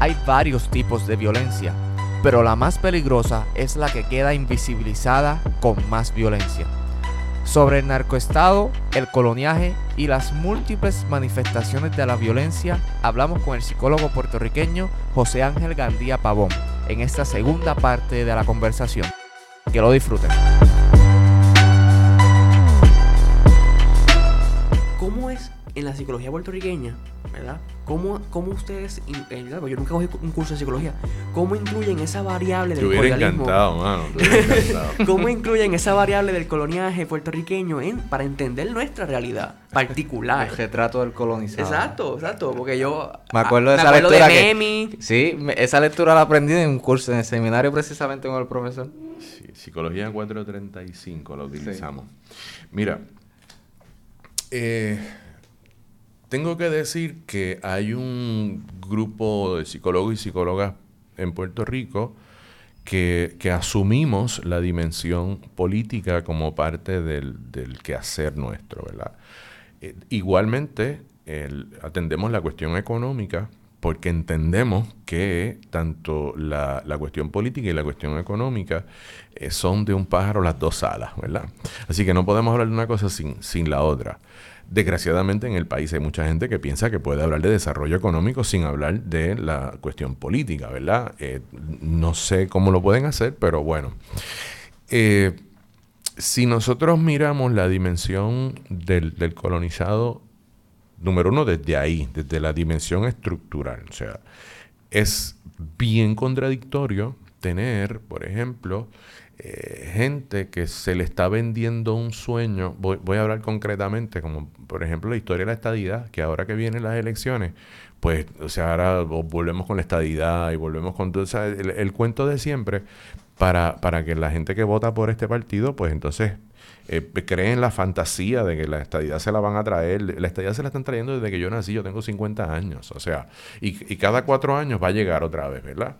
Hay varios tipos de violencia, pero la más peligrosa es la que queda invisibilizada con más violencia. Sobre el narcoestado, el coloniaje y las múltiples manifestaciones de la violencia, hablamos con el psicólogo puertorriqueño José Ángel Gandía Pavón en esta segunda parte de la conversación. Que lo disfruten. En la psicología puertorriqueña, verdad? ¿Cómo, cómo ustedes, eh, yo nunca cogí un curso de psicología, cómo incluyen esa variable del colonialismo? encantado, mano. ¿Cómo incluyen esa variable del coloniaje puertorriqueño en, para entender nuestra realidad particular? El retrato del colonizado. Exacto, exacto, porque yo... Me acuerdo de esa lectura de Sí, esa lectura la aprendí en un curso, en el seminario precisamente con el profesor. Sí, Psicología 435 la utilizamos. Mira, eh tengo que decir que hay un grupo de psicólogos y psicólogas en Puerto Rico que, asumimos la dimensión política como parte del, quehacer nuestro, ¿verdad? Eh, igualmente, atendemos la cuestión económica porque entendemos que tanto la, cuestión política y la cuestión económica eh, son de un pájaro las dos alas, ¿verdad? Así que no podemos hablar de una cosa sin, sin la otra. Desgraciadamente en el país hay mucha gente que piensa que puede hablar de desarrollo económico sin hablar de la cuestión política, ¿verdad? Eh, no sé cómo lo pueden hacer, pero bueno. Eh, si nosotros miramos la dimensión del, del, colonizado, número uno, desde ahí, desde la dimensión estructural, o sea, es bien contradictorio tener, por ejemplo, eh, gente que se le está vendiendo un sueño, voy, voy, a hablar concretamente, como por ejemplo la historia de la estadidad, que ahora que vienen las elecciones, pues, o sea, ahora volvemos con la estadidad y volvemos con todo, el, cuento de siempre, para, para que la gente que vota por este partido, pues entonces eh, creen la fantasía de que la estadidad se la van a traer. La estadidad se la están trayendo desde que yo nací, yo tengo 50 años, o sea, y, cada cuatro años va a llegar otra vez, ¿verdad?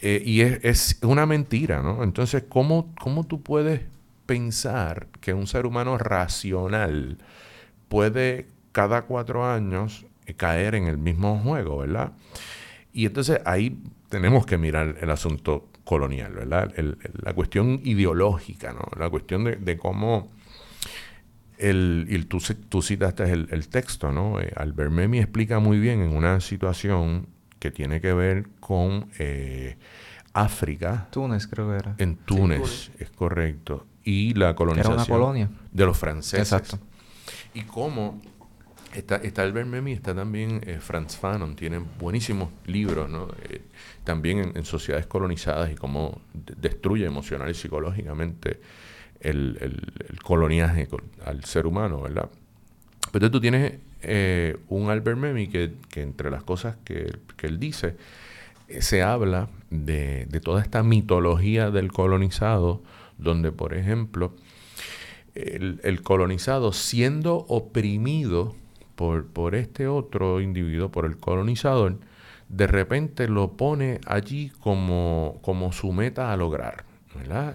Eh, y es, una mentira, ¿no? Entonces, ¿cómo, ¿cómo tú puedes pensar que un ser humano racional puede cada cuatro años caer en el mismo juego, ¿verdad? Y entonces ahí tenemos que mirar el asunto colonial, ¿verdad? la cuestión ideológica, ¿no? La cuestión de, cómo el, y tú, tú citaste el, el texto, ¿no? Eh, Albert Memmi explica muy bien en una situación que tiene que ver con eh, África. Túnez, creo que era. En Túnez, es correcto. Y la colonización. Era una colonia. De los franceses. Exacto. Y cómo Está, está Albert Memmi, está también eh, Franz Fanon, tienen buenísimos libros, ¿no? Eh, también en, sociedades colonizadas y cómo destruye emocional y psicológicamente el, el, coloniaje al ser humano, ¿verdad? Pero tú tienes eh, un Albert Memmi que, entre las cosas que, él dice, se habla de, de, toda esta mitología del colonizado, donde, por ejemplo, el, el colonizado siendo oprimido por, por este otro individuo, por el colonizador, de repente lo pone allí como, como su meta a lograr.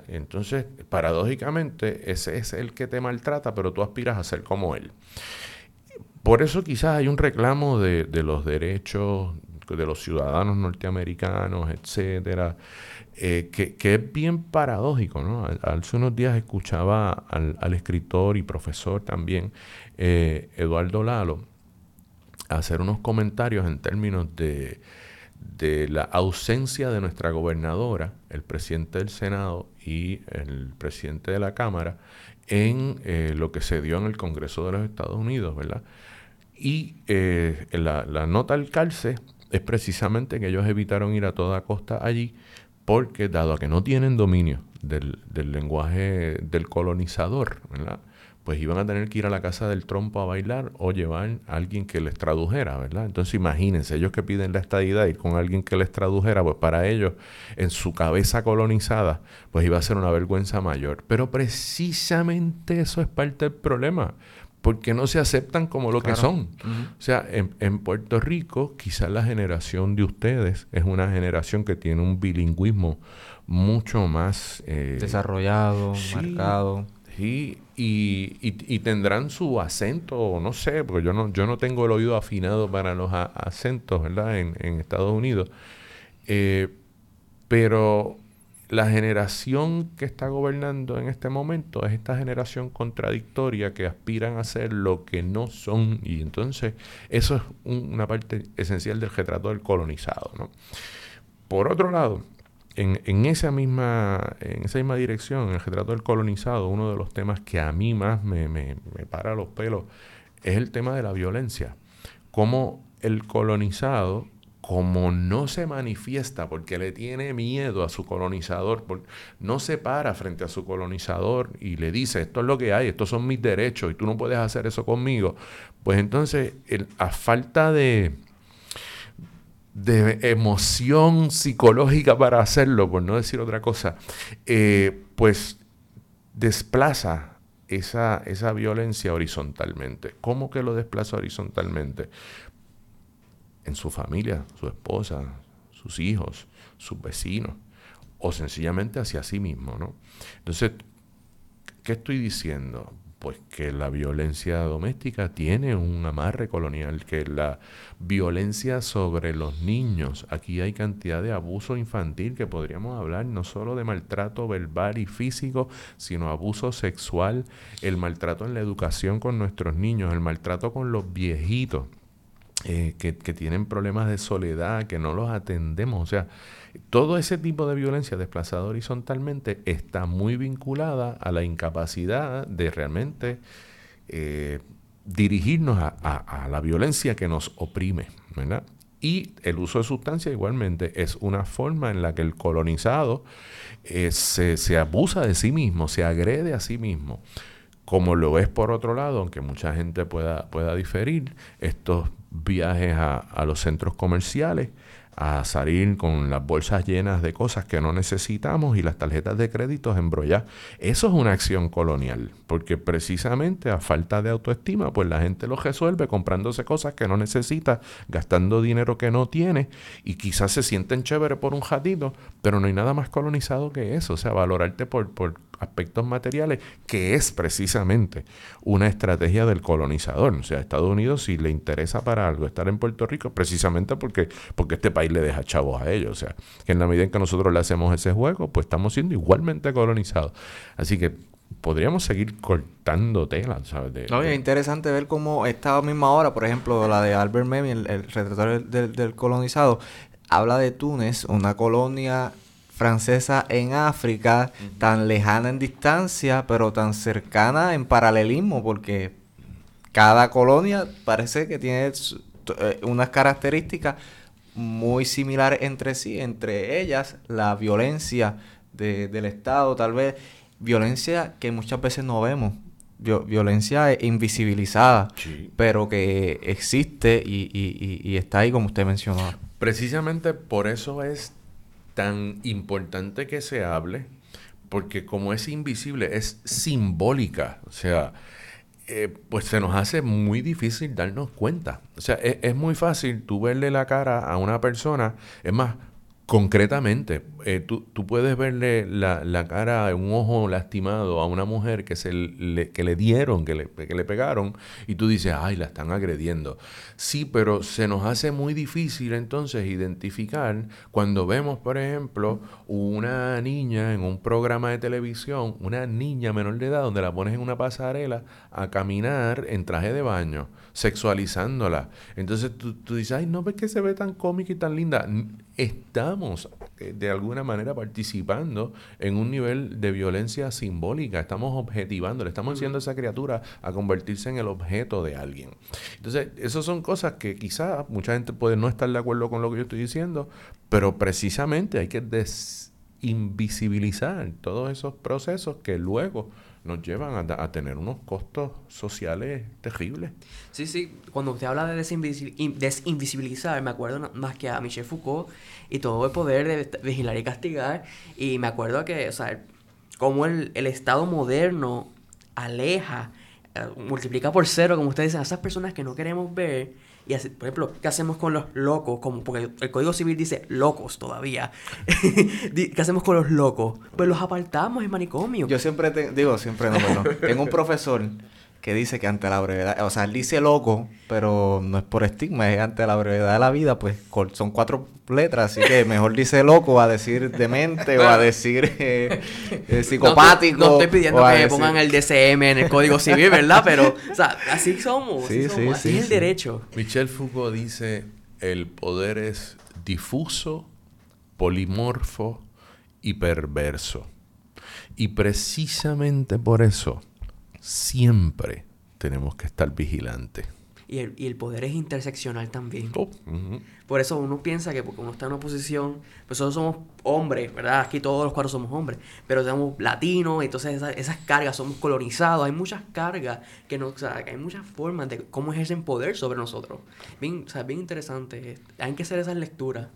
Entonces, paradójicamente, ese es el que te maltrata, pero tú aspiras a ser como él. Por eso quizás hay un reclamo de, de los derechos de los ciudadanos norteamericanos, etcétera, eh, que, es bien paradójico. ¿no? Hace unos días escuchaba al, escritor y profesor también, eh, Eduardo Lalo, hacer unos comentarios en términos de, de la ausencia de nuestra gobernadora, el presidente del Senado y el presidente de la Cámara en eh, lo que se dio en el Congreso de los Estados Unidos, ¿verdad? Y eh, la, la, nota al calce es precisamente que ellos evitaron ir a toda costa allí porque dado a que no tienen dominio del, lenguaje del colonizador, pues iban a tener que ir a la casa del trompo a bailar o llevar a alguien que les tradujera, ¿verdad? Entonces imagínense, ellos que piden la estadidad, ir con alguien que les tradujera, pues para ellos, en su cabeza colonizada, pues iba a ser una vergüenza mayor. Pero precisamente eso es parte del problema, porque no se aceptan como lo que son. O sea, en, Puerto Rico, quizás la generación de ustedes es una generación que tiene un bilingüismo mucho más... Eh, Desarrollado, marcado. Sí, y, tendrán su acento, no sé, porque yo no, yo no tengo el oído afinado para los acentos, ¿verdad? En, Estados Unidos. Eh, pero la generación que está gobernando en este momento es esta generación contradictoria que aspiran a ser lo que no son. Y entonces eso es una parte esencial del retrato del colonizado. ¿no? Por otro lado, en, esa misma, en esa misma dirección, en el retrato del colonizado, uno de los temas que a mí más me, me, para los pelos es el tema de la violencia. Cómo el colonizado, como no se manifiesta porque le tiene miedo a su colonizador, no se para frente a su colonizador y le dice, esto es lo que hay, estos son mis derechos y tú no puedes hacer eso conmigo, pues entonces, a falta de, emoción psicológica para hacerlo, por no decir otra cosa, eh, pues desplaza esa violencia horizontalmente. ¿Cómo que lo desplaza horizontalmente? En su familia, su esposa, sus hijos, sus vecinos, o sencillamente hacia sí mismo, ¿no? Entonces, ¿qué estoy diciendo? pues que la violencia doméstica tiene un amarre colonial, que la violencia sobre los niños, aquí hay cantidad de abuso infantil que podríamos hablar no solo de maltrato verbal y físico, sino abuso sexual, el maltrato en la educación con nuestros niños, el maltrato con los viejitos. Eh, que, tienen problemas de soledad, que no los atendemos. O sea, todo ese tipo de violencia desplazada horizontalmente está muy vinculada a la incapacidad de realmente eh, dirigirnos a, la violencia que nos oprime. Y el uso de sustancias igualmente es una forma en la que el colonizado eh, se, abusa de sí mismo, se agrede a sí mismo. Como lo es por otro lado, aunque mucha gente pueda, pueda diferir, estos viajes a los centros comerciales a salir con las bolsas llenas de cosas que no necesitamos y las tarjetas de créditos embrolladas. Eso es una acción colonial, porque precisamente a falta de autoestima, pues la gente lo resuelve comprándose cosas que no necesita, gastando dinero que no tiene y quizás se sienten chévere por un jatito, pero no hay nada más colonizado que eso, o sea, valorarte por, por aspectos materiales, que es precisamente una estrategia del colonizador. O sea, Estados Unidos si le interesa para algo estar en Puerto Rico, precisamente porque, porque este país le deja chavos a ellos. O sea, que en la medida en que nosotros le hacemos ese juego, pues estamos siendo igualmente colonizados. Así que podríamos seguir cortando tela, ¿sabes? es interesante ver cómo esta misma hora, por ejemplo, la de Albert Memmi, el, el del, del colonizado, habla de Túnez, una colonia francesa en África, tan lejana en distancia, pero tan cercana en paralelismo, porque cada colonia parece que tiene eh, unas características muy similares entre sí, entre ellas la violencia del Estado, tal vez violencia que muchas veces no vemos, violencia invisibilizada, pero que existe y, y está ahí como usted mencionó. Precisamente por eso es tan importante que se hable, porque como es invisible, es simbólica. O sea, eh, pues se nos hace muy difícil darnos cuenta. O sea, es, es, muy fácil tú verle la cara a una persona. Es más, Concretamente, eh, tú, puedes verle la, la, cara, un ojo lastimado a una mujer que, se le, que le dieron, que le, que le pegaron, y tú dices, ay, la están agrediendo. Sí, pero se nos hace muy difícil entonces identificar cuando vemos, por ejemplo, una niña en un programa de televisión, una niña menor de edad, donde la pones en una pasarela a caminar en traje de baño sexualizándola. Entonces tú, dices, ay, no ves que se ve tan cómica y tan linda. Estamos eh, de alguna manera participando en un nivel de violencia simbólica, estamos objetivando, le estamos haciendo a esa criatura a convertirse en el objeto de alguien. Entonces, esas son cosas que quizá mucha gente puede no estar de acuerdo con lo que yo estoy diciendo, pero precisamente hay que desinvisibilizar todos esos procesos que luego nos llevan a, tener unos costos sociales terribles. Sí, sí, cuando usted habla de desinvisibilizar, me acuerdo más que a Michel Foucault y todo el poder de vigilar y castigar, y me acuerdo que, o sea, cómo el, el Estado moderno aleja eh, multiplica por cero, como ustedes dicen, a esas personas que no queremos ver. Y así, por ejemplo, ¿qué hacemos con los locos? Como, porque el Código Civil dice locos todavía. ¿Qué hacemos con los locos? Pues los apartamos en manicomio. Yo siempre te, digo, siempre no, perdón. Tengo un profesor que dice que ante la brevedad, o sea, él dice loco, pero no es por estigma, es ante la brevedad de la vida, pues son cuatro letras, así que mejor dice loco a decir demente o a decir eh, eh, psicopático. No, estoy pidiendo que pongan el DCM en el Código Civil, ¿verdad? Pero, o sea, así somos, así, somos, así es el derecho. Michel Foucault dice, el poder es difuso, polimorfo y perverso. Y precisamente por eso siempre tenemos que estar vigilantes. Y el, y el poder es interseccional también. Oh, Por eso uno piensa que porque uno está en una posición, pues nosotros somos hombres, ¿verdad? Aquí todos los cuatro somos hombres, pero somos latinos, entonces esas, cargas somos colonizados, hay muchas cargas que no, o sea, hay muchas formas de cómo ejercen poder sobre nosotros. Bien, o sea, bien interesante. Hay que hacer esas lecturas.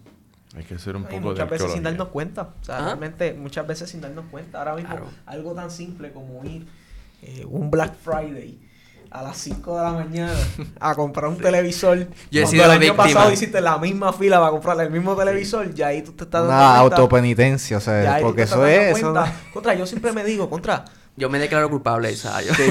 Hay que hacer un poco de Muchas veces sin darnos cuenta. O sea, realmente muchas veces sin darnos cuenta. Ahora mismo, algo tan simple como ir eh, un Black Friday a las 5 de la mañana a comprar un televisor. Yo he sido el año pasado hiciste la misma fila para comprar el mismo televisor, ya ahí tú te estás dando Una autopenitencia, o sea, porque eso es... Eso... Contra, yo siempre me digo, contra, yo me declaro culpable, ¿sabes? yo, he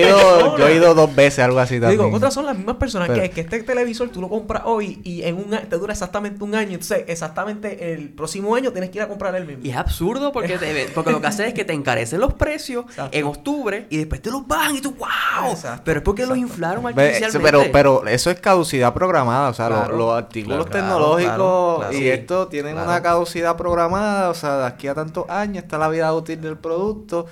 ido, yo, he ido, dos veces, algo así también. Digo, otras son las mismas personas que, que este televisor tú lo compras hoy y en un te dura exactamente un año. Entonces, exactamente el próximo año tienes que ir a comprar el mismo. Y es absurdo porque, porque lo que hace es que te encarecen los precios en octubre y después te los bajan y tú, ¡wow! Pero es porque los inflaron artificialmente. Pero, pero eso es caducidad programada. O sea, los, artículos tecnológicos y esto tienen una caducidad programada. O sea, de aquí a tantos años está la vida útil del producto.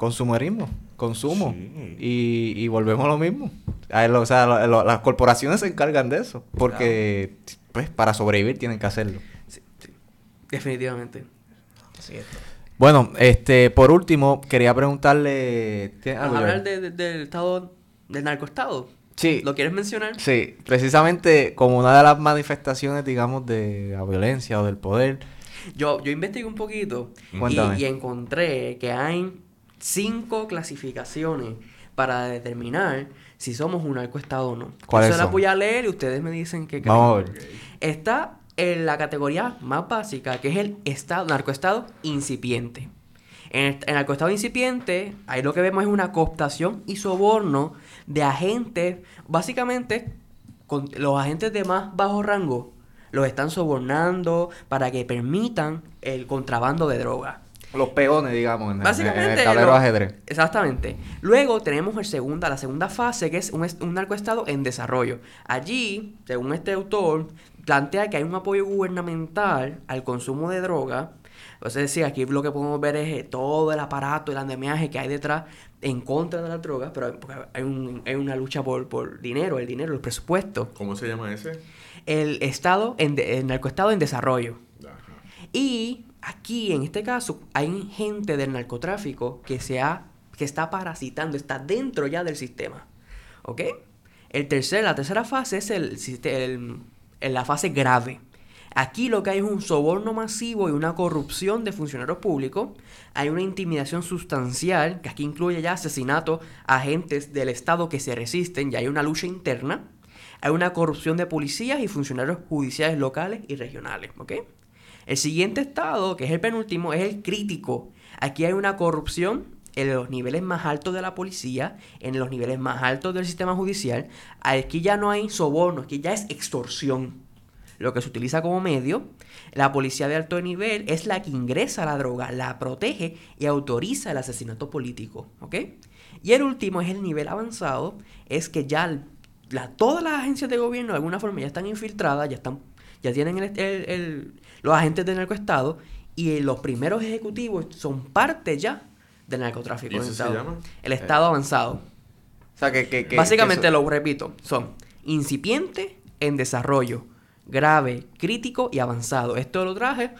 Consumerismo, consumo. Y, volvemos a lo mismo. o sea, las corporaciones se encargan de eso. Porque, pues, para sobrevivir tienen que hacerlo. Sí, Definitivamente. Bueno, este, por último, quería preguntarle... hablar del estado, del narcoestado. Sí. ¿Lo quieres mencionar? Sí, precisamente como una de las manifestaciones, digamos, de la violencia o del poder. Yo, yo investigué un poquito y, y, encontré que hay cinco clasificaciones para determinar si somos un narcoestado o no. ¿Cuáles Yo se las voy a leer y ustedes me dicen que Vamos Está en la categoría más básica, que es el estado, narcoestado incipiente. En el, narcoestado incipiente, ahí lo que vemos es una cooptación y soborno de agentes, básicamente con los agentes de más bajo rango los están sobornando para que permitan el contrabando de droga. Los peones, digamos, en, el tablero ajedrez. Exactamente. Luego tenemos el segunda, la segunda fase, que es un, un narcoestado en desarrollo. Allí, según este autor, plantea que hay un apoyo gubernamental al consumo de droga. Es decir, aquí lo que podemos ver es eh, todo el aparato, el andamiaje que hay detrás en contra de las drogas, pero hay, un, hay una lucha por, por dinero, el dinero, el presupuesto. ¿Cómo se llama ese? El estado, en el narcoestado en desarrollo. Y aquí, en este caso, hay gente del narcotráfico que, se que está parasitando, está dentro ya del sistema. ¿Ok? El la tercera fase es el, la fase grave. Aquí lo que hay es un soborno masivo y una corrupción de funcionarios públicos. Hay una intimidación sustancial, que aquí incluye ya asesinatos a agentes del Estado que se resisten, y hay una lucha interna. Hay una corrupción de policías y funcionarios judiciales locales y regionales. ¿Ok? El siguiente estado, que es el penúltimo, es el crítico. Aquí hay una corrupción en los niveles más altos de la policía, en los niveles más altos del sistema judicial. Aquí ya no hay soborno, aquí ya es extorsión. Lo que se utiliza como medio. La policía de alto nivel es la que ingresa la droga, la protege y autoriza el asesinato político. ¿Ok? Y el último es el nivel avanzado, es que ya todas las agencias de gobierno de alguna forma ya están infiltradas, ya están ya tienen el, los agentes del narcoestado y los primeros ejecutivos son parte ya del narcotráfico. ¿Y se llama? El estado avanzado. O sea, que, Básicamente lo repito, son incipiente en desarrollo, grave, crítico y avanzado. Esto lo traje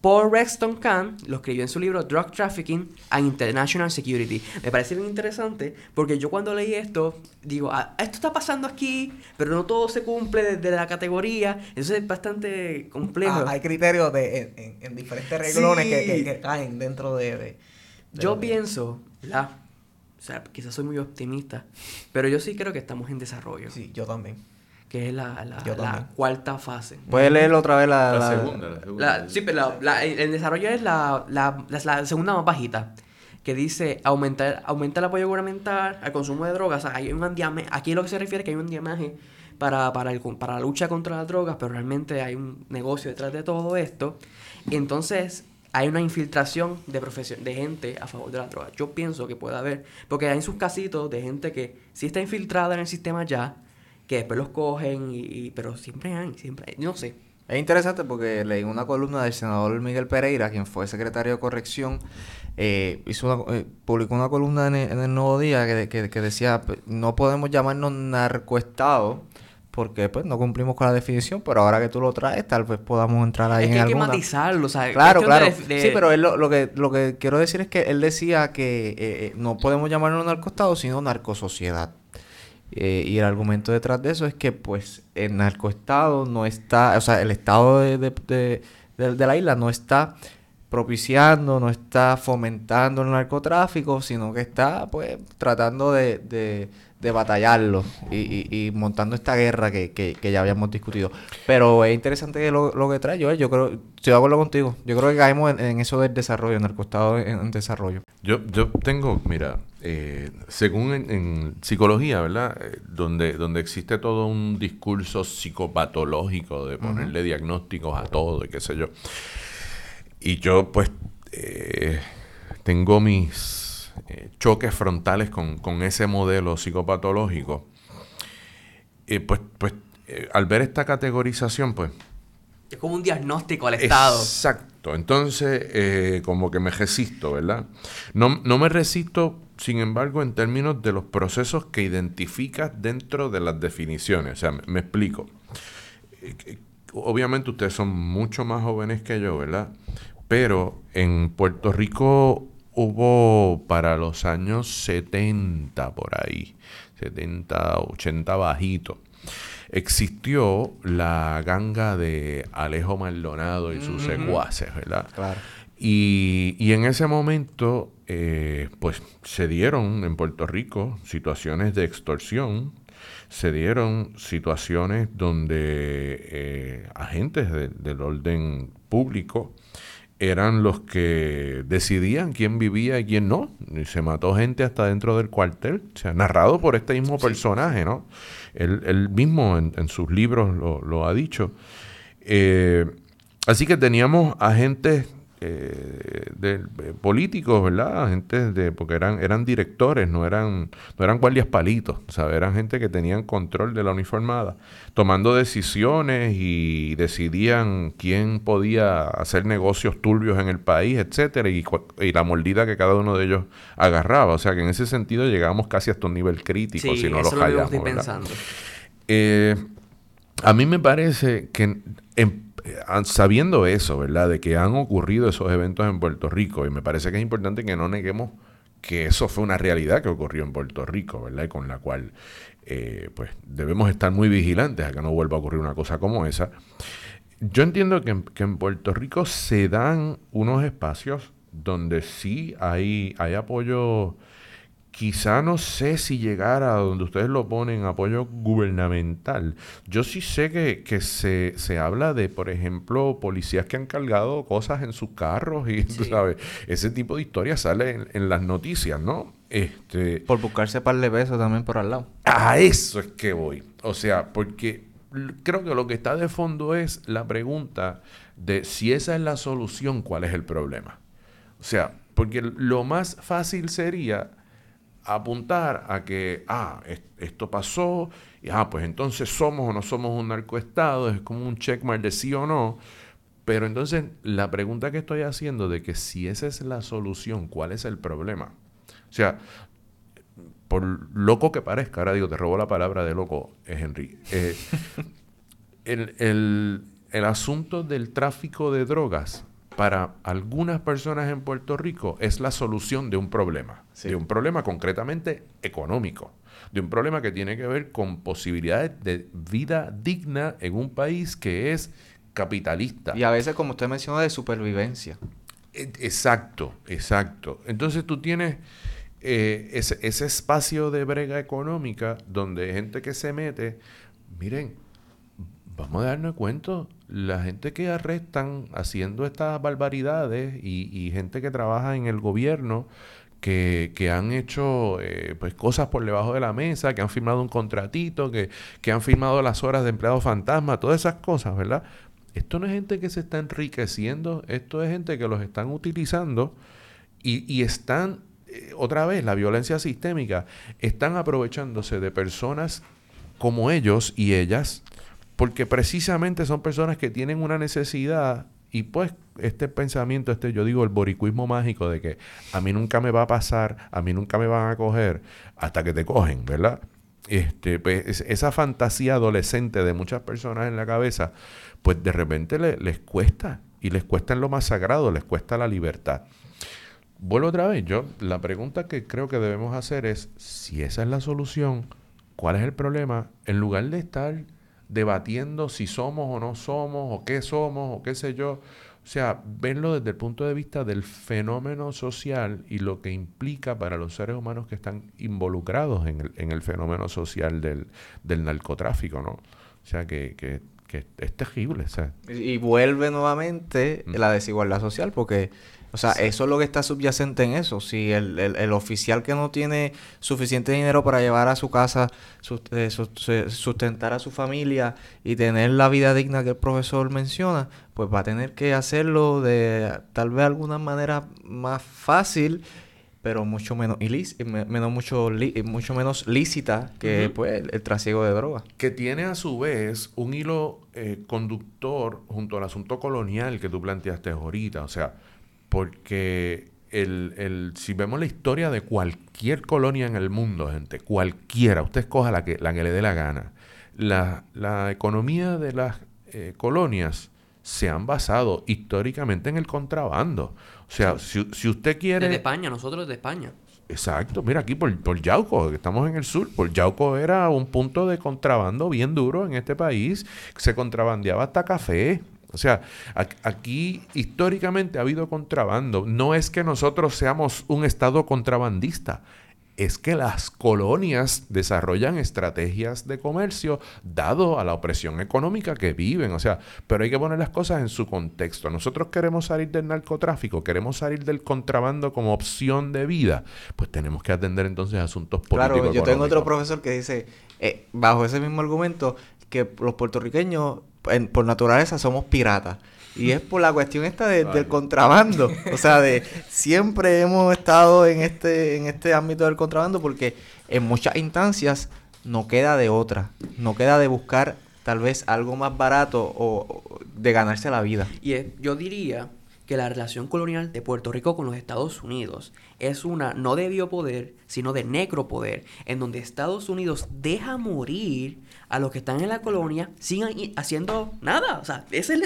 Paul Rexton Kahn lo escribió en su libro Drug Trafficking and International Security. Me parece bien interesante porque yo cuando leí esto, digo, ah, esto está pasando aquí, pero no todo se cumple desde la categoría. Eso es bastante complejo. Ah, hay criterios de, en, diferentes reglones que, caen dentro de... yo pienso, la o sea, quizás soy muy optimista, pero yo sí creo que estamos en desarrollo. Sí, yo también. Que es la, la, cuarta fase. ¿Puedes leer otra vez la, la, segunda? La segunda. sí, pero el, desarrollo es la, la, segunda más bajita que dice aumentar, aumentar el apoyo gubernamental al consumo de drogas. O sea, hay un aquí lo que se refiere es que hay un diamaje para, para, el, para la lucha contra las drogas, pero realmente hay un negocio detrás de todo esto. Entonces, hay una infiltración de profesión, de gente a favor de las drogas. Yo pienso que puede haber, porque hay sus casitos de gente que sí está infiltrada en el sistema ya, que después los cogen, y, pero siempre hay, siempre hay, no sé. Es interesante porque leí una columna del senador Miguel Pereira, quien fue secretario de corrección, eh, hizo eh, publicó una columna en el, Nuevo Día que, que, que, decía, no podemos llamarnos narcoestado porque pues no cumplimos con la definición, pero ahora que tú lo traes, tal vez podamos entrar ahí es que en hay que matizarlo, Claro, claro. Sí, pero él, lo, que, lo que quiero decir es que él decía que eh, eh, no podemos llamarlo narcoestado, sino narcosociedad. Eh, y el argumento detrás de eso es que, pues, el narcoestado no está, o sea, el estado de, de, de la isla no está propiciando, no está fomentando el narcotráfico, sino que está, pues, tratando de batallarlo y, y, montando esta guerra que, que, ya habíamos discutido. Pero es interesante lo, lo que trae, yo, yo creo, estoy de acuerdo contigo, yo creo que caemos en, eso del desarrollo, en el costado en, desarrollo. Yo, yo tengo, mira, eh, según en, psicología, ¿verdad? Eh, donde, donde existe todo un discurso psicopatológico de ponerle diagnósticos a todo y qué sé yo. Y yo, pues, eh, tengo mis choques frontales con, ese modelo psicopatológico, pues, pues al ver esta categorización, pues... Es como un diagnóstico al Estado. Exacto. Entonces, como que me resisto, ¿verdad? No, no me resisto, sin embargo, en términos de los procesos que identificas dentro de las definiciones. O sea, me, me explico. Obviamente ustedes son mucho más jóvenes que yo, ¿verdad? Pero en Puerto Rico hubo para los años 70 por ahí, 70, 80 bajito. Existió la ganga de Alejo Maldonado y sus secuaces, ¿verdad? Claro. Y, y en ese momento, eh, pues se dieron en Puerto Rico situaciones de extorsión, se dieron situaciones donde eh, agentes del orden público eran los que decidían quién vivía y quién no. Y se mató gente hasta dentro del cuartel, o sea, narrado por este mismo personaje, ¿no? Él, mismo en, sus libros lo, ha dicho. Eh, así que teníamos agentes eh, de, eh, políticos, ¿verdad? Gente de, porque eran, eran directores, no eran, no eran guardias palitos, ¿sabes? Eran gente que tenían control de la uniformada, tomando decisiones y decidían quién podía hacer negocios turbios en el país, etcétera, y, la mordida que cada uno de ellos agarraba. O sea que en ese sentido llegamos casi hasta un nivel crítico, si no lo hallamos. Eh, a mí me parece que en, sabiendo eso, ¿verdad? De que han ocurrido esos eventos en Puerto Rico, y me parece que es importante que no neguemos que eso fue una realidad que ocurrió en Puerto Rico, ¿verdad? Y con la cual, eh, pues, debemos estar muy vigilantes a que no vuelva a ocurrir una cosa como esa. Yo entiendo que, que en Puerto Rico se dan unos espacios donde sí hay, hay apoyo quizá no sé si llegar a donde ustedes lo ponen, apoyo gubernamental. Yo sí sé que, que se, se, habla de, por ejemplo, policías que han cargado cosas en sus carros y, tú sabes, ese tipo de historias sale en, las noticias, ¿no? Este, por buscarse par de besos también por al lado. A eso es que voy. O sea, porque creo que lo que está de fondo es la pregunta de si esa es la solución, ¿cuál es el problema? O sea, porque lo más fácil sería apuntar a que, ah, esto pasó, y ah, pues entonces somos o no somos un narcoestado, es como un checkmark de sí o no. Pero entonces la pregunta que estoy haciendo de que si esa es la solución, ¿cuál es el problema? O sea, por loco que parezca, ahora digo, te robo la palabra de loco, es Henry. Eh, el, el, el asunto del tráfico de drogas para algunas personas en Puerto Rico es la solución de un problema, de un problema concretamente económico, de un problema que tiene que ver con posibilidades de vida digna en un país que es capitalista. Y a veces, como usted menciona, de supervivencia. E, exacto, exacto. Entonces tú tienes eh, ese, ese espacio de brega económica donde hay gente que se mete, miren, vamos a darnos cuenta, la gente que arrestan haciendo estas barbaridades y, gente que trabaja en el gobierno, que, que han hecho eh, pues cosas por debajo de la mesa, que han firmado un contratito, que, que han firmado las horas de empleado fantasma, todas esas cosas, ¿verdad? Esto no es gente que se está enriqueciendo, esto es gente que los están utilizando y, y están, eh, otra vez, la violencia sistémica, están aprovechándose de personas como ellos y ellas porque precisamente son personas que tienen una necesidad y pues este pensamiento, este yo digo el boricuismo mágico de que a mí nunca me va a pasar, a mí nunca me van a coger hasta que te cogen, ¿verdad? Este, pues, esa fantasía adolescente de muchas personas en la cabeza, pues de repente les cuesta y les cuesta en lo más sagrado, les cuesta la libertad. Vuelvo otra vez, yo la pregunta que creo que debemos hacer es si esa es la solución, ¿cuál es el problema? En lugar de estar debatiendo si somos o no somos, o qué somos, o qué sé yo. O sea, verlo desde el punto de vista del fenómeno social y lo que implica para los seres humanos que están involucrados en el, en el fenómeno social del, del, narcotráfico, ¿no? O sea, que, que, que es terrible. Y vuelve nuevamente mm. la desigualdad social, porque o sea, eso es lo que está subyacente en eso. Si el, el, oficial que no tiene suficiente dinero para llevar a su casa, eh, sustentar a su familia y tener la vida digna que el profesor menciona, pues va a tener que hacerlo de tal vez alguna manera más fácil, pero mucho menos menos mucho, mucho menos lícita que pues, el, trasiego de drogas. Que tiene a su vez un hilo eh, conductor junto al asunto colonial que tú planteaste ahorita. O sea, porque el, el, si vemos la historia de cualquier colonia en el mundo, gente, cualquiera, usted escoja la que, la que le dé la gana, la, la economía de las eh, colonias se han basado históricamente en el contrabando. O sea, si, si usted quiere... De España, nosotros de España. Exacto, mira aquí por, por Yauco, estamos en el sur, por Yauco era un punto de contrabando bien duro en este país, se contrabandeaba hasta café, o sea, aquí históricamente ha habido contrabando. No es que nosotros seamos un estado contrabandista, es que las colonias desarrollan estrategias de comercio dado a la opresión económica que viven. O sea, pero hay que poner las cosas en su contexto. Nosotros queremos salir del narcotráfico, queremos salir del contrabando como opción de vida, pues tenemos que atender entonces asuntos políticos. Claro, yo tengo otro profesor que dice, eh, bajo ese mismo argumento, que los puertorriqueños por naturaleza somos piratas. Y es por la cuestión esta del contrabando. O sea, de siempre hemos estado en este, en este ámbito del contrabando porque en muchas instancias no queda de otra. No queda de buscar tal vez algo más barato o, de ganarse la vida. Y yo diría que la relación colonial de Puerto Rico con los Estados Unidos es una no de biopoder, sino de necropoder, en donde Estados Unidos deja morir a los que están en la colonia, sigan haciendo nada. O sea, esa es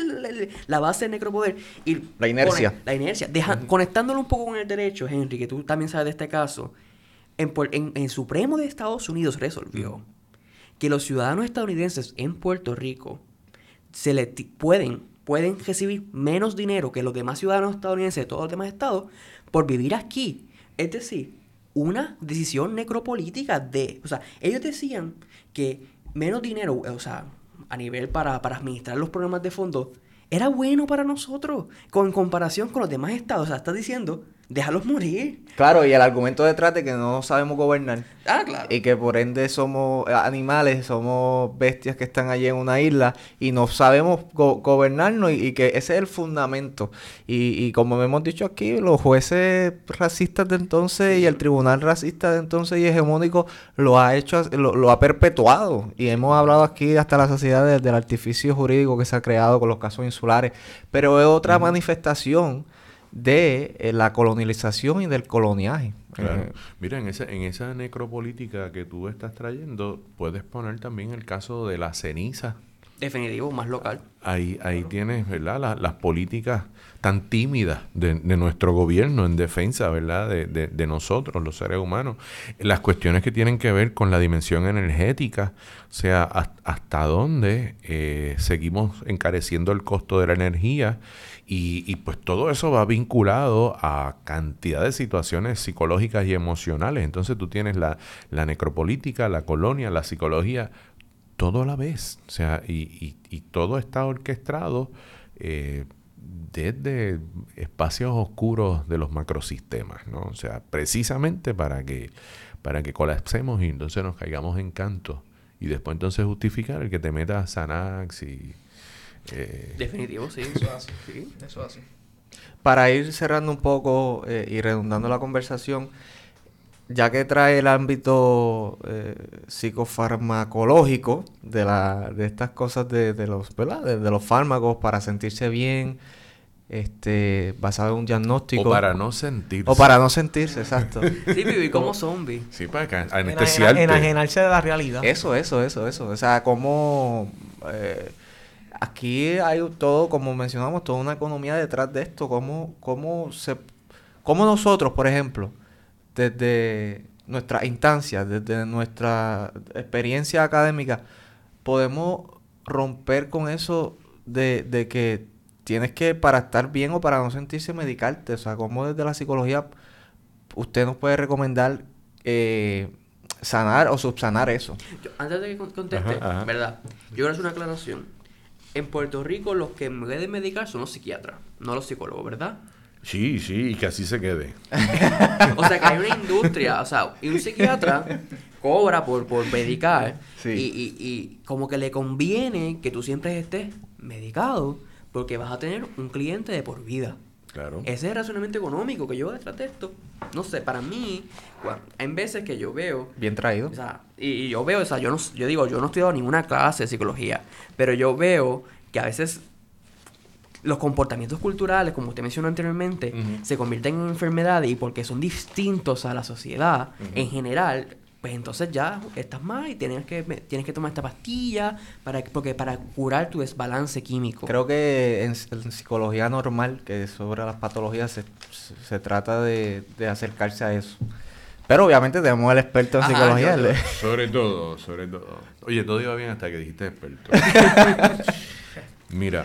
la, base del necropoder. Y la inercia. la inercia. Deja, Conectándolo un poco con el derecho, Henry, que tú también sabes de este caso, en, en, el Supremo de Estados Unidos resolvió que los ciudadanos estadounidenses en Puerto Rico se le pueden pueden recibir menos dinero que los demás ciudadanos estadounidenses de todos los demás estados por vivir aquí. Es decir, una decisión necropolítica de... O sea, ellos decían que menos dinero, o sea, a nivel para, para administrar los programas de fondo, era bueno para nosotros con comparación con los demás estados. O sea, estás diciendo déjalos morir. Claro, y el argumento detrás de que no sabemos gobernar. Ah, claro. Y que por ende somos animales, somos bestias que están allí en una isla y no sabemos gobernarnos y, que ese es el fundamento. Y, y como hemos dicho aquí, los jueces racistas de entonces y el tribunal racista de entonces y hegemónico lo ha hecho, lo, ha perpetuado. Y hemos hablado aquí hasta la sociedad del artificio jurídico que se ha creado con los casos insulares. Pero es otra manifestación de eh, la colonialización y del coloniaje. Claro. Eh, Mira, en esa, en esa necropolítica que tú estás trayendo, puedes poner también el caso de la ceniza Definitivo, más local. Ahí, ahí tienes, ¿verdad? las políticas tan tímidas de, nuestro gobierno en defensa, ¿verdad? De, de, nosotros, los seres humanos. Las cuestiones que tienen que ver con la dimensión energética, o sea, hasta dónde eh, seguimos encareciendo el costo de la energía y, y, pues todo eso va vinculado a cantidad de situaciones psicológicas y emocionales. Entonces tú tienes la, la necropolítica, la colonia, la psicología, todo a la vez. O sea, y, todo está orquestado eh, desde espacios oscuros de los macrosistemas, ¿no? O sea, precisamente para que, para que colapsemos y entonces nos caigamos en canto. Y después entonces justificar el que te metas Xanax y... Eh, Definitivo, sí. Eso así. Sí, eso así. Para ir cerrando un poco eh, y redundando la conversación, ya que trae el ámbito eh, psicofarmacológico de, la, de estas cosas de, los, ¿verdad? De, los fármacos para sentirse bien, este, basado en un diagnóstico. O para no sentirse. O para no sentirse, exacto. sí, vivir como zombie. Sí, para anestesiarte. Enajenarse de la realidad. Eso, eso, eso, eso. O sea, como... Eh, aquí hay todo, como mencionamos, toda una economía detrás de esto. Cómo, cómo, se, cómo nosotros, por ejemplo desde nuestra instancia, desde nuestra experiencia académica, podemos romper con eso de, que tienes que, para estar bien o para no sentirse, medicarte. O sea, como desde la psicología usted nos puede recomendar eh, sanar o subsanar eso. antes de que conteste, ¿verdad? Yo quiero hacer una aclaración. En Puerto Rico los que me deben medicar son los psiquiatras, no los psicólogos, ¿verdad? Sí, sí, y que así se quede. o sea, que hay una industria, o sea, y un psiquiatra cobra por, por medicar y, y, y como que le conviene que tú siempre estés medicado porque vas a tener un cliente de por vida. Claro. Ese es el razonamiento económico que yo detrás de esto. No sé, para mí, hay veces que yo veo... Bien traído. O sea, y, yo veo, o sea, yo, no, yo digo, yo no he estudiado ninguna clase de psicología, pero yo veo que a veces los comportamientos culturales, como usted mencionó anteriormente, se convierten en enfermedades y porque son distintos a la sociedad en general, pues entonces ya estás mal y tienes que, tienes que tomar esta pastilla para, porque para curar tu desbalance químico. Creo que en, psicología normal, que sobre las patologías, se, se trata de, acercarse a eso. Pero obviamente tenemos el experto en psicología. sobre todo, sobre todo. Oye, todo iba bien hasta que dijiste experto. Mira,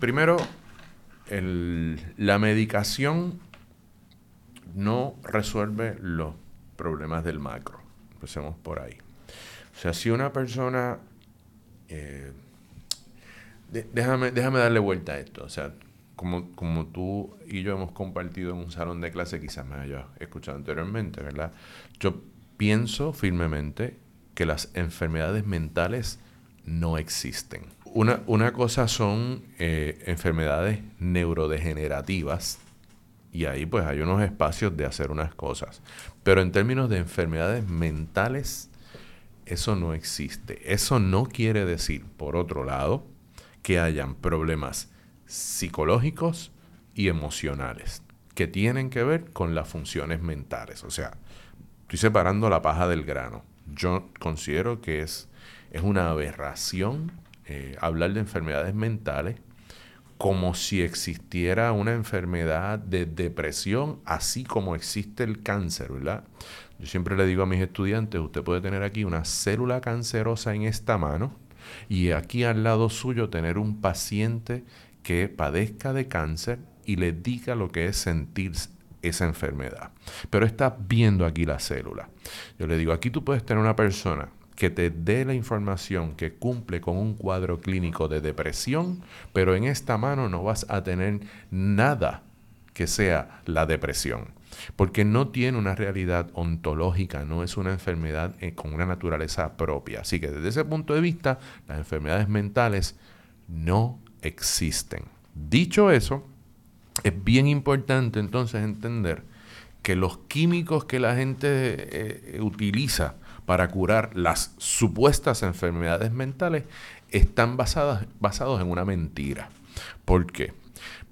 primero, la medicación no resuelve los problemas del macro. Empecemos por ahí. O sea, si una persona... Eh, déjame, déjame darle vuelta a esto. O sea, como, como tú y yo hemos compartido en un salón de clase, quizás me hayas escuchado anteriormente, ¿verdad? Yo pienso firmemente que las enfermedades mentales no existen. Una, una cosa son eh, enfermedades neurodegenerativas y ahí pues hay unos espacios de hacer unas cosas. Pero en términos de enfermedades mentales, eso no existe. Eso no quiere decir, por otro lado, que hayan problemas psicológicos y emocionales que tienen que ver con las funciones mentales. O sea, estoy separando la paja del grano. Yo considero que es, es una aberración eh, hablar de enfermedades mentales como si existiera una enfermedad de depresión, así como existe el cáncer, ¿verdad? Yo siempre le digo a mis estudiantes, usted puede tener aquí una célula cancerosa en esta mano y aquí al lado suyo tener un paciente que padezca de cáncer y le diga lo que es sentir esa enfermedad. Pero está viendo aquí la célula. Yo le digo, aquí tú puedes tener una persona que te dé la información que cumple con un cuadro clínico de depresión, pero en esta mano no vas a tener nada que sea la depresión, porque no tiene una realidad ontológica, no es una enfermedad eh, con una naturaleza propia. Así que desde ese punto de vista, las enfermedades mentales no existen. Dicho eso, es bien importante entonces entender que los químicos que la gente eh, utiliza para curar las supuestas enfermedades mentales están basadas, basados en una mentira. ¿Por qué?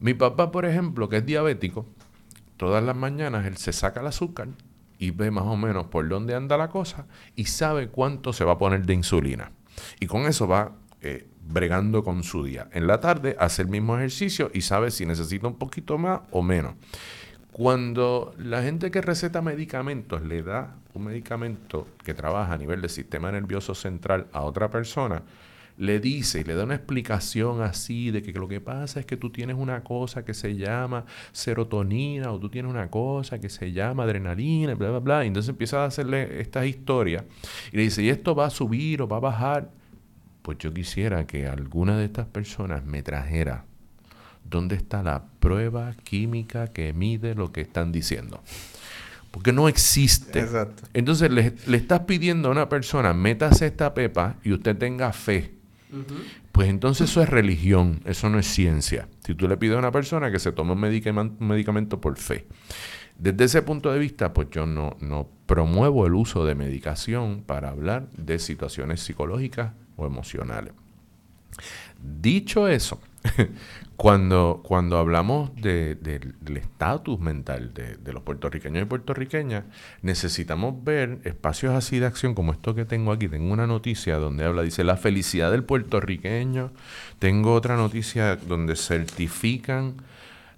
Mi papá, por ejemplo, que es diabético, todas las mañanas él se saca el azúcar y ve más o menos por dónde anda la cosa y sabe cuánto se va a poner de insulina. Y con eso va eh, bregando con su día. En la tarde hace el mismo ejercicio y sabe si necesita un poquito más o menos. Cuando la gente que receta medicamentos le da un medicamento que trabaja a nivel del sistema nervioso central a otra persona, le dice y le da una explicación así de que lo que pasa es que tú tienes una cosa que se llama serotonina o tú tienes una cosa que se llama adrenalina, bla, bla, bla. Y entonces empieza a hacerle estas historias y le dice, ¿y esto va a subir o va a bajar? Pues yo quisiera que alguna de estas personas me trajera dónde está la prueba química que mide lo que están diciendo. Porque no existe. Exacto. Entonces le, le estás pidiendo a una persona, métase esta pepa y usted tenga fe. Pues entonces eso es religión, eso no es ciencia. Si tú le pides a una persona que se tome un, medicamento, por fe. Desde ese punto de vista, pues yo no, no promuevo el uso de medicación para hablar de situaciones psicológicas o emocionales. Dicho eso, cuando, cuando hablamos del estatus mental de, los puertorriqueños y puertorriqueñas, necesitamos ver espacios así de acción como esto que tengo aquí. Tengo una noticia donde habla, dice, la felicidad del puertorriqueño. Tengo otra noticia donde certifican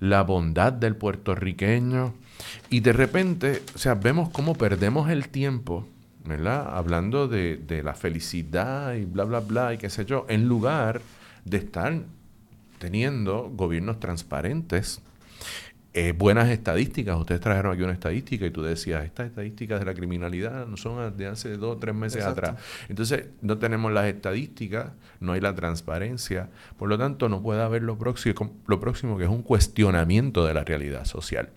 la bondad del puertorriqueño. Y de repente, o sea, vemos cómo perdemos el tiempo, ¿verdad? Hablando de, de la felicidad y bla, bla, bla, y qué sé yo, en lugar de estar teniendo gobiernos transparentes, eh, buenas estadísticas. Ustedes trajeron aquí una estadística y tú decías, estas estadísticas de la criminalidad no son de hace dos o tres meses atrás. Entonces, no tenemos las estadísticas, no hay la transparencia, por lo tanto, no puede haber lo próximo, lo próximo que es un cuestionamiento de la realidad social.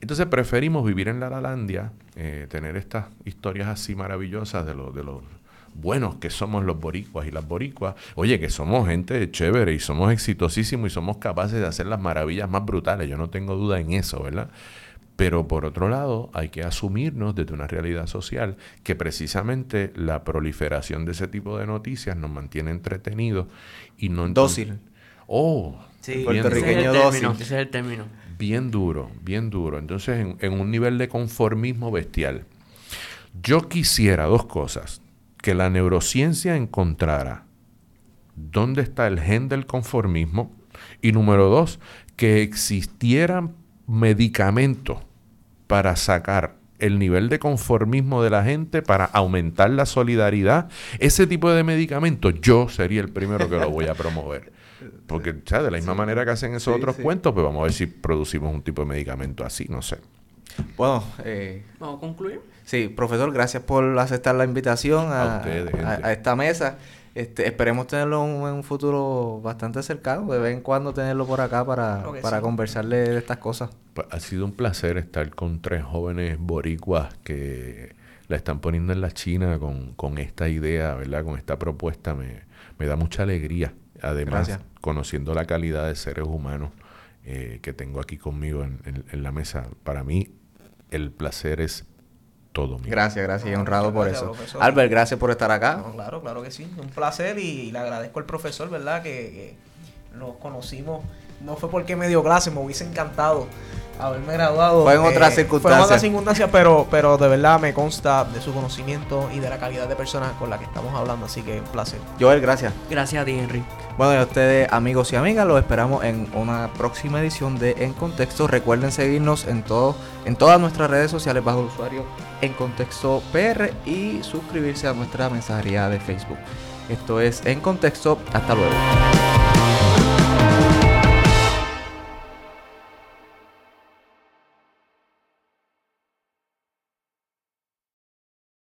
Entonces preferimos vivir en la Lalandia, eh, tener estas historias así maravillosas de, de los buenos que somos los boricuas y las boricuas, oye, que somos gente chévere y somos exitosísimos y somos capaces de hacer las maravillas más brutales, yo no tengo duda en eso, ¿verdad? Pero por otro lado, hay que asumirnos desde una realidad social que precisamente la proliferación de ese tipo de noticias nos mantiene entretenidos y no... Dócil. Oh, sí, puertorriqueño dócil. Ese es el término. Bien duro, bien duro. Entonces, en, en un nivel de conformismo bestial. Yo quisiera dos cosas que la neurociencia encontrara dónde está el gen del conformismo y número dos, que existieran medicamentos para sacar el nivel de conformismo de la gente para aumentar la solidaridad, ese tipo de medicamentos, yo sería el primero que lo voy a promover. Porque, de la misma manera que hacen esos otros cuentos, pues vamos a ver si producimos un tipo de medicamento así, no sé. Bueno, eh, vamos a concluir. Sí, profesor, gracias por aceptar la invitación a, esta mesa. Este, esperemos tenerlo en un, futuro bastante cercano, de vez en cuando tenerlo por acá para, para conversarle de estas cosas. Pues, ha sido un placer estar con tres jóvenes boricuas que la están poniendo en la China con, con esta idea, ¿verdad? Con esta propuesta. Me, me da mucha alegría. Además, conociendo la calidad de seres humanos eh, que tengo aquí conmigo en, en la mesa, para mí el placer es todo mío. Gracias, gracias, y honrado por eso. Albert, gracias por estar acá. claro, claro que sí, un placer y, le agradezco al profesor, ¿verdad? Que, nos conocimos, no fue porque me dio clase, me hubiese encantado haberme graduado. Fue en otras circunstancias. Fue en otras circunstancias, pero, pero de verdad me consta de su conocimiento y de la calidad de personas con la que estamos hablando, así que un placer. Joel, gracias. Gracias a ti, Henry. Bueno, y a ustedes, amigos y amigas, los esperamos en una próxima edición de En Contexto. Recuerden seguirnos en, todo, en todas nuestras redes sociales bajo el usuario En Contexto PR y suscribirse a nuestra mensajería de Facebook. Esto es En Contexto. Hasta luego.